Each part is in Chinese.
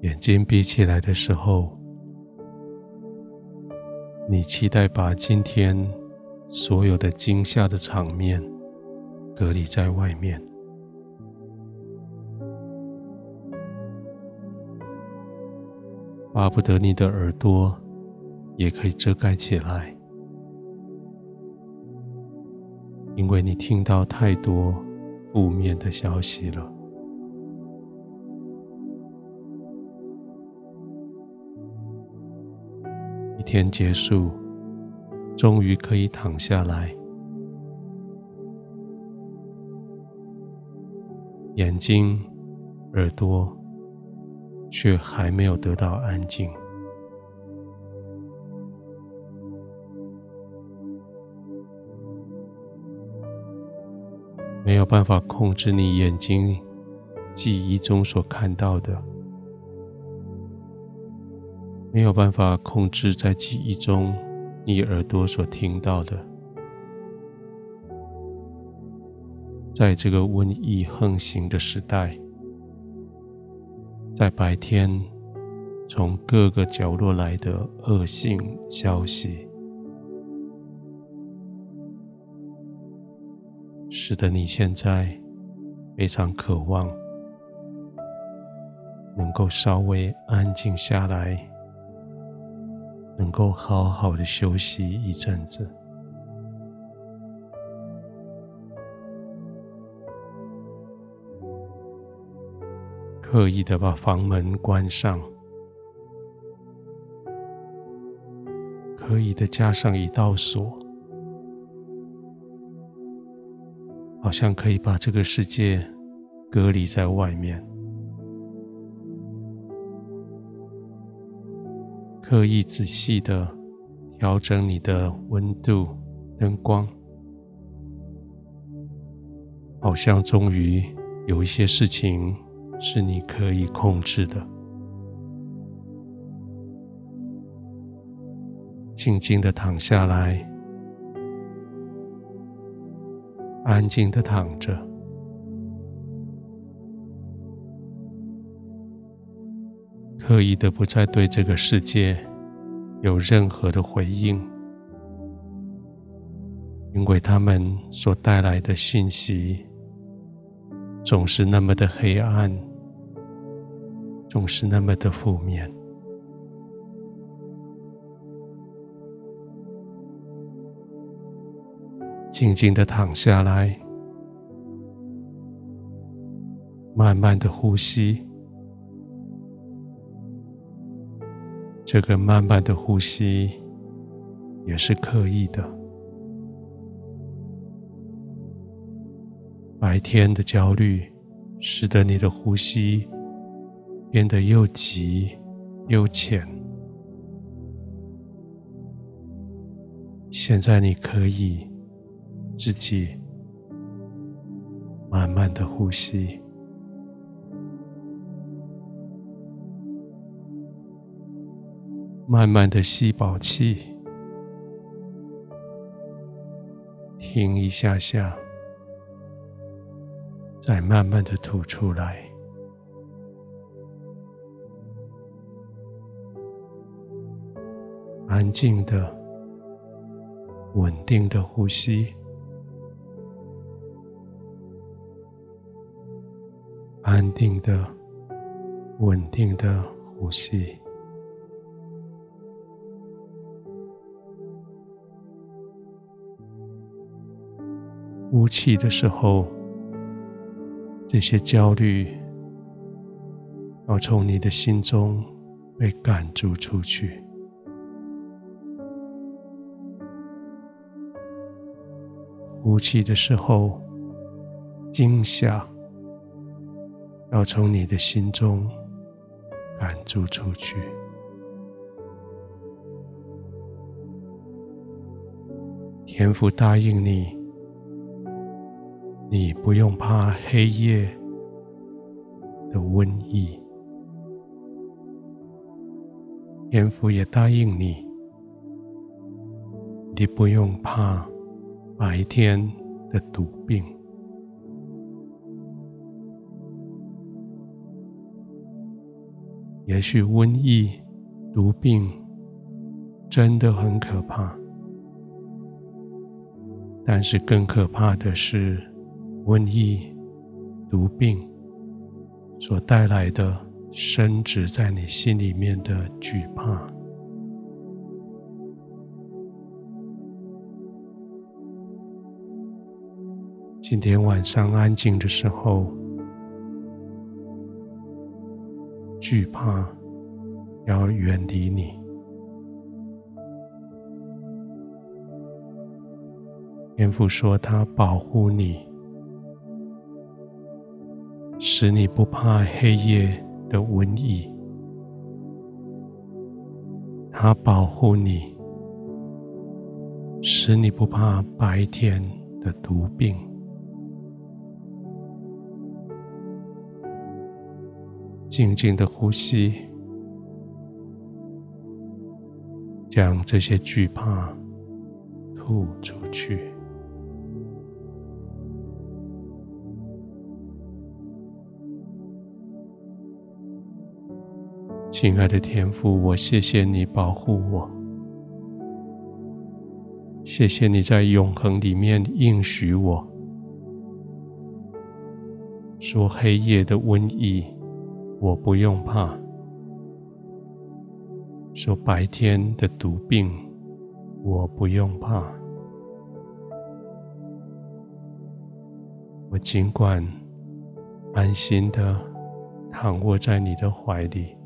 眼睛闭起来的时候，你期待把今天所有的惊吓的场面隔离在外面，巴不得你的耳朵也可以遮盖起来，因为你听到太多负面的消息了。一天结束，终于可以躺下来，眼睛、耳朵却还没有得到安静，没有办法控制你眼睛记忆中所看到的。没有办法控制在记忆中你耳朵所听到的，在这个瘟疫横行的时代，在白天从各个角落来的恶性消息，使得你现在非常渴望能够稍微安静下来。能够好好的休息一阵子，刻意的把房门关上，刻意的加上一道锁，好像可以把这个世界隔离在外面。刻意仔细的调整你的温度、灯光，好像终于有一些事情是你可以控制的。静静的躺下来，安静的躺着。刻意的不再对这个世界有任何的回应，因为他们所带来的讯息总是那么的黑暗，总是那么的负面。静静的躺下来，慢慢的呼吸。这个慢慢的呼吸也是刻意的。白天的焦虑使得你的呼吸变得又急又浅。现在你可以自己慢慢的呼吸。慢慢的吸饱气，停一下下，再慢慢的吐出来。安静的、稳定的呼吸，安定的、稳定的呼吸。呼气的时候，这些焦虑要从你的心中被赶逐出去。呼气的时候，惊吓要从你的心中赶逐出去。天父答应你。你不用怕黑夜的瘟疫，天父也答应你，你不用怕白天的毒病。也许瘟疫、毒病真的很可怕，但是更可怕的是瘟疫、毒病所带来的深植在你心里面的惧怕。今天晚上安静的时候，惧怕要远离你。天父说他保护你，使你不怕黑夜的瘟疫；他保护你，使你不怕白天的毒病。静静的呼吸，将这些惧怕吐出去。亲爱的天父，我谢谢你保护我，谢谢你在永恒里面应许我，说黑夜的瘟疫。我不用怕，说白天的毒病，我不用怕。我尽管安心的躺卧在你的怀里，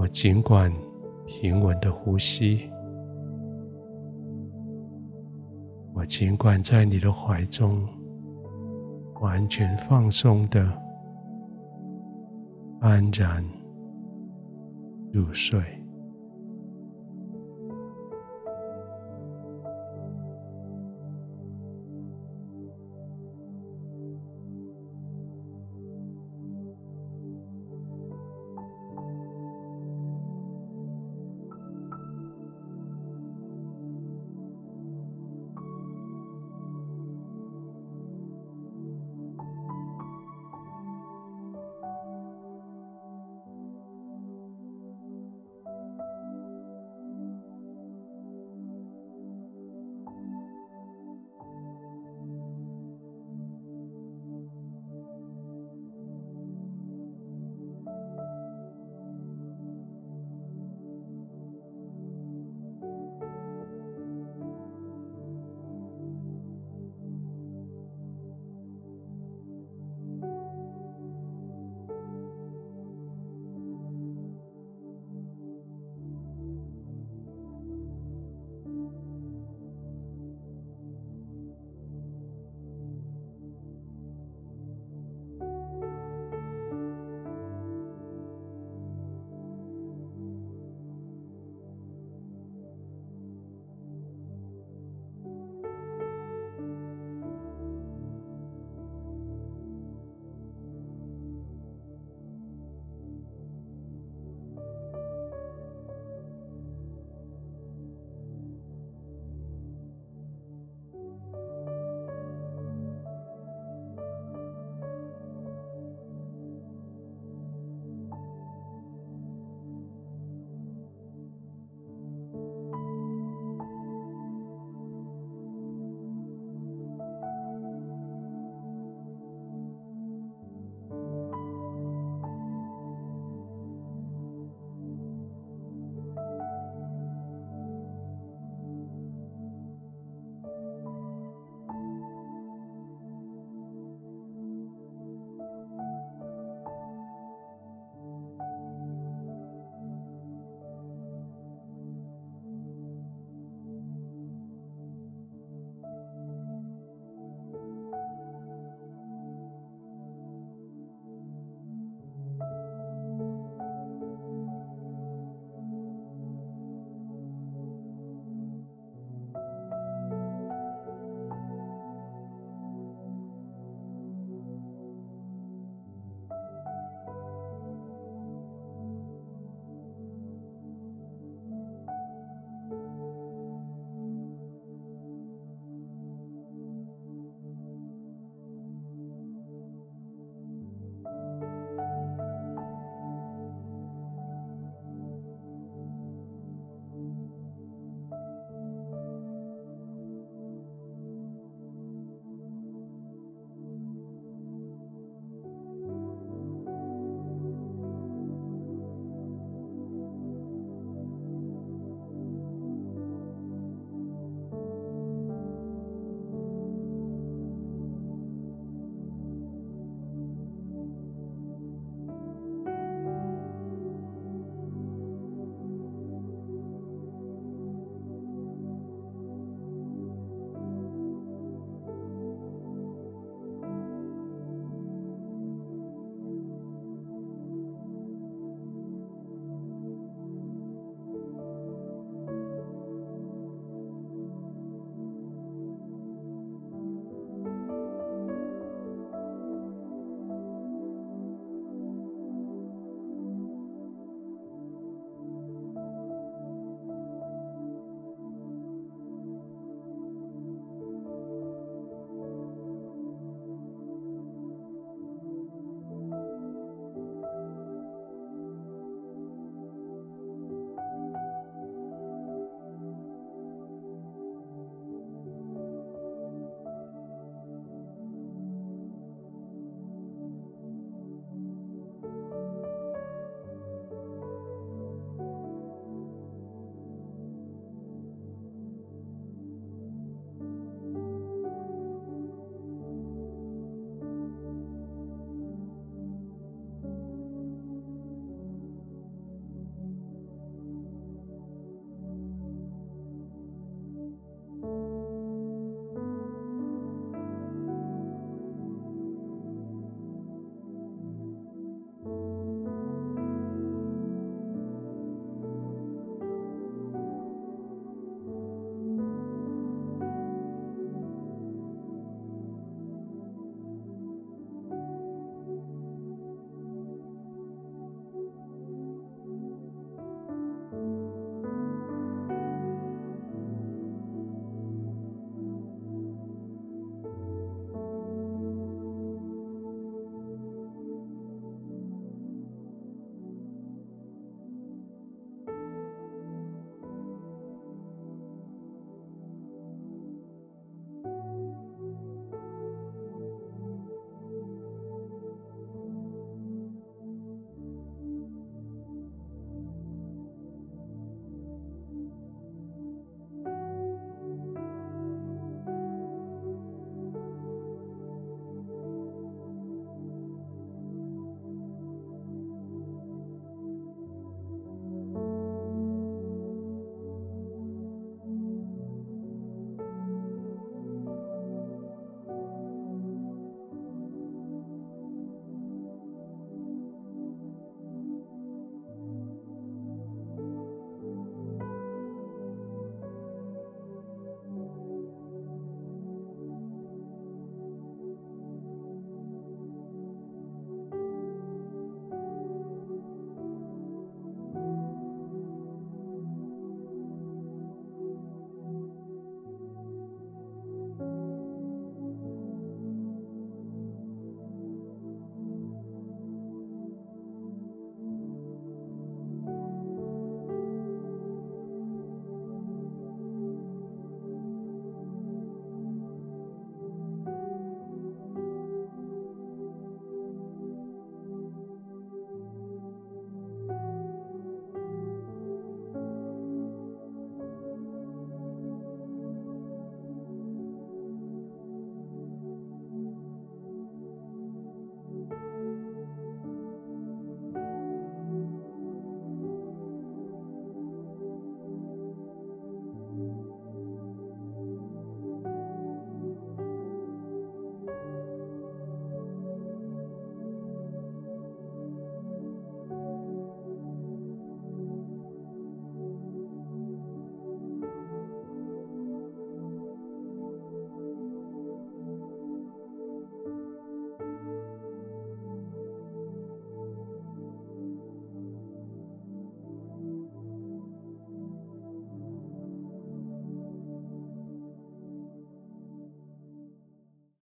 我尽管平稳的呼吸，我尽管在你的怀中。完全放松的安然入睡。